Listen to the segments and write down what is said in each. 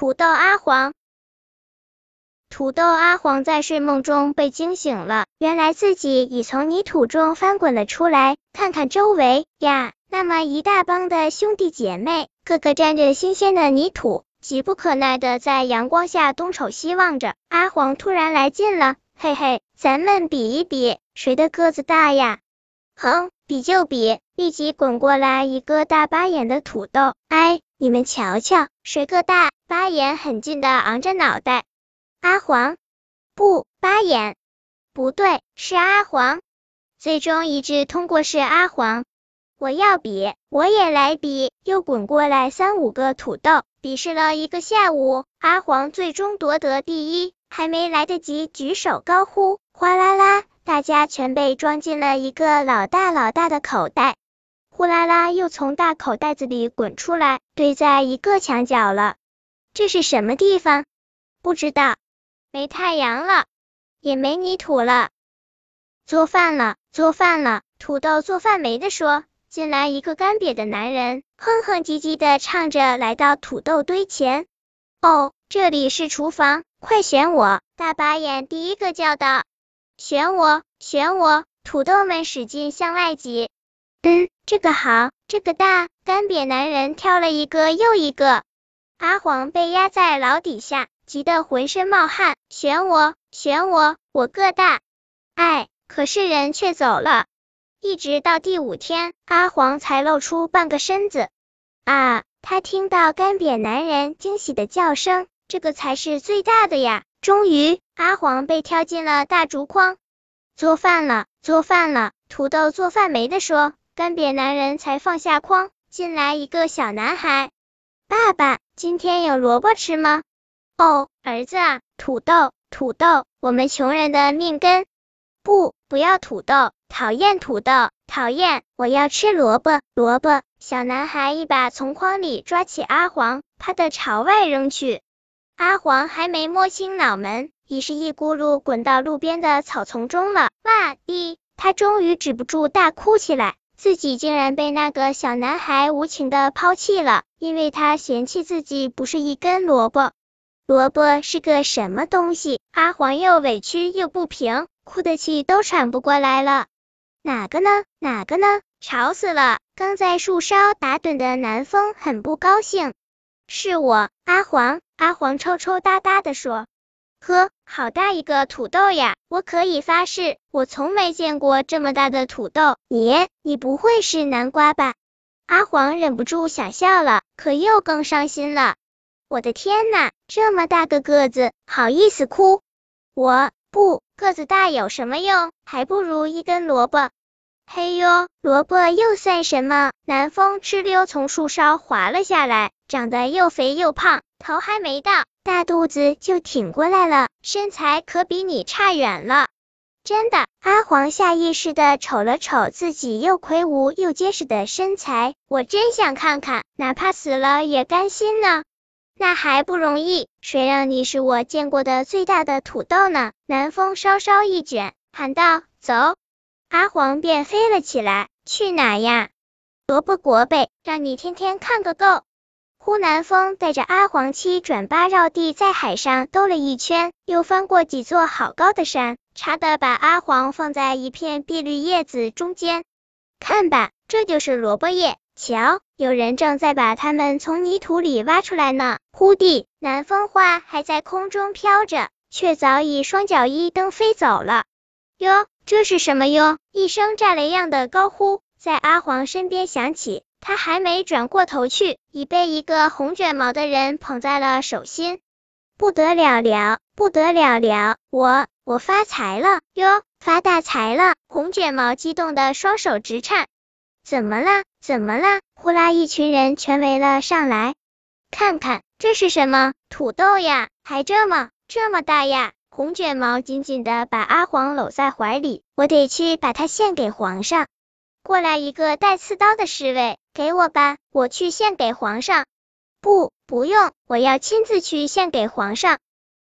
土豆阿黄。土豆阿黄在睡梦中被惊醒了，原来自己已从泥土中翻滚了出来。看看周围呀，那么一大帮的兄弟姐妹，个个沾着新鲜的泥土，急不可耐的在阳光下东瞅西望着。阿黄突然来劲了，嘿嘿，咱们比一比，谁的个子大呀？哼，比就比！立即滚过来一个大巴眼的土豆，哎，你们瞧瞧，谁个大？巴眼很近的昂着脑袋。阿黄，不，八眼，不对，是阿黄。最终一致通过是阿黄。我要比，我也来比。又滚过来三五个土豆，比试了一个下午，阿黄最终夺得第一。还没来得及举手高呼，哗啦啦，大家全被装进了一个老大老大的口袋。呼啦啦，又从大口袋子里滚出来，堆在一个墙角了。这是什么地方？不知道。没太阳了，也没泥土了，做饭了，做饭了。土豆做饭没的说，进来一个干瘪的男人，哼哼唧唧的唱着，来到土豆堆前。哦，这里是厨房，快选我！大把眼第一个叫道。选我，选我！土豆们使劲向外挤。嗯，这个好，这个大。干瘪男人挑了一个又一个。阿黄被压在牢底下。急得浑身冒汗，选我，选我，我个大，哎，可是人却走了，一直到第五天，阿黄才露出半个身子。啊，他听到干瘪男人惊喜的叫声，这个才是最大的呀！终于，阿黄被挑进了大竹筐，做饭了，做饭了。土豆做饭没得说，干瘪男人才放下筐，进来一个小男孩，爸爸，今天有萝卜吃吗？哦，儿子啊，土豆，土豆，我们穷人的命根。不，不要土豆，讨厌土豆，讨厌，我要吃萝卜，萝卜。小男孩一把从筐里抓起阿黄，啪的朝外扔去。阿黄还没摸清脑门，已是一咕噜滚到路边的草丛中了。哇滴，他终于止不住大哭起来，自己竟然被那个小男孩无情的抛弃了，因为他嫌弃自己不是一根萝卜。萝卜是个什么东西？阿黄又委屈又不平，哭的气都喘不过来了。哪个呢？哪个呢？吵死了！刚在树梢打盹的南风很不高兴。是我，阿黄。阿黄抽抽搭搭的说：“呵，好大一个土豆呀！我可以发誓，我从没见过这么大的土豆。你，你不会是南瓜吧？”阿黄忍不住想笑了，可又更伤心了。我的天呐，这么大个个子，好意思哭？我不，个子大有什么用？还不如一根萝卜。嘿呦，萝卜又算什么？南风哧溜从树梢滑了下来，长得又肥又胖，头还没到，大肚子就挺过来了，身材可比你差远了。真的，阿黄下意识的瞅了瞅自己又魁梧又结实的身材，我真想看看，哪怕死了也甘心呢。那还不容易？谁让你是我见过的最大的土豆呢？南风稍稍一卷，喊道：“走！”阿黄便飞了起来。去哪呀？萝卜国呗，让你天天看个够。呼南风带着阿黄七转八绕地在海上兜了一圈，又翻过几座好高的山，差的把阿黄放在一片碧绿叶子中间。看吧，这就是萝卜叶。瞧，有人正在把它们从泥土里挖出来呢。忽地，南风花还在空中飘着，却早已双脚一蹬飞走了。哟，这是什么哟？一声炸雷样的高呼在阿黄身边响起，他还没转过头去，已被一个红卷毛的人捧在了手心。不得了了，不得了了，我我发财了哟，发大财了！红卷毛激动的双手直颤。怎么了？怎么了？呼啦！一群人全围了上来，看看这是什么土豆呀？还这么这么大呀！红卷毛紧紧的把阿黄搂在怀里，我得去把它献给皇上。过来一个带刺刀的侍卫，给我吧，我去献给皇上。不，不用，我要亲自去献给皇上。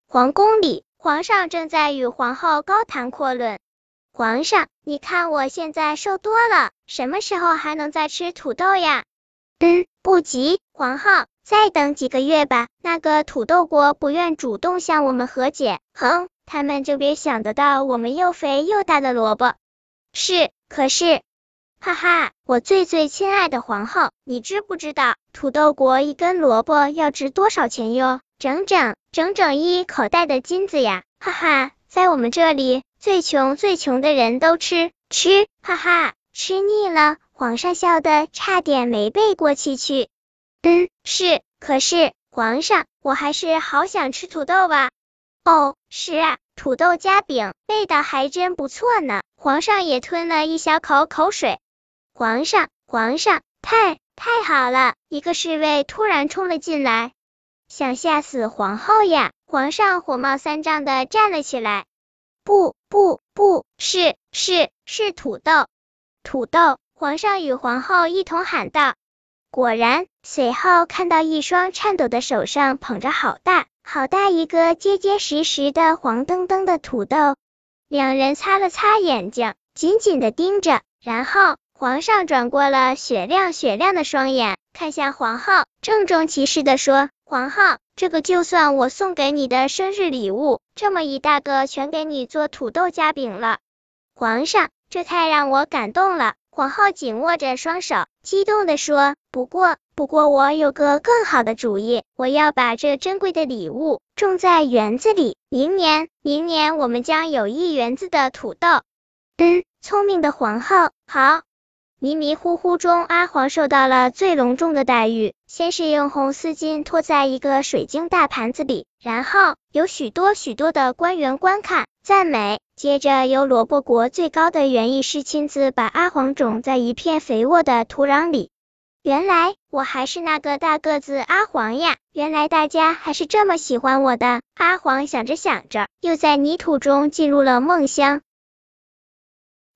皇宫里，皇上正在与皇后高谈阔论。皇上，你看我现在瘦多了，什么时候还能再吃土豆呀？嗯，不急，皇后，再等几个月吧。那个土豆国不愿主动向我们和解，哼，他们就别想得到我们又肥又大的萝卜。是，可是，哈哈，我最最亲爱的皇后，你知不知道土豆国一根萝卜要值多少钱哟？整整整整一口袋的金子呀！哈哈，在我们这里，最穷最穷的人都吃吃，哈哈，吃腻了。皇上笑得差点没背过气去。嗯，是，可是皇上，我还是好想吃土豆吧。哦，是啊，土豆夹饼，味道还真不错呢。皇上也吞了一小口口水。皇上，皇上，太太好了！一个侍卫突然冲了进来。想吓死皇后呀！皇上火冒三丈的站了起来。不不不是是是土豆土豆！皇上与皇后一同喊道。果然，随后看到一双颤抖的手上捧着好大好大一个结结实实的黄澄澄的土豆。两人擦了擦眼睛，紧紧的盯着。然后皇上转过了雪亮雪亮的双眼，看向皇后，郑重其事的说。皇后，这个就算我送给你的生日礼物，这么一大个全给你做土豆夹饼了。皇上，这太让我感动了。皇后紧握着双手，激动的说：“不过，不过我有个更好的主意，我要把这珍贵的礼物种在园子里。明年，明年我们将有一园子的土豆。”嗯，聪明的皇后，好。迷迷糊糊中，阿黄受到了最隆重的待遇。先是用红丝巾托在一个水晶大盘子里，然后有许多许多的官员观看赞美。接着由萝卜国最高的园艺师亲自把阿黄种在一片肥沃的土壤里。原来我还是那个大个子阿黄呀！原来大家还是这么喜欢我的。阿黄想着想着，又在泥土中进入了梦乡。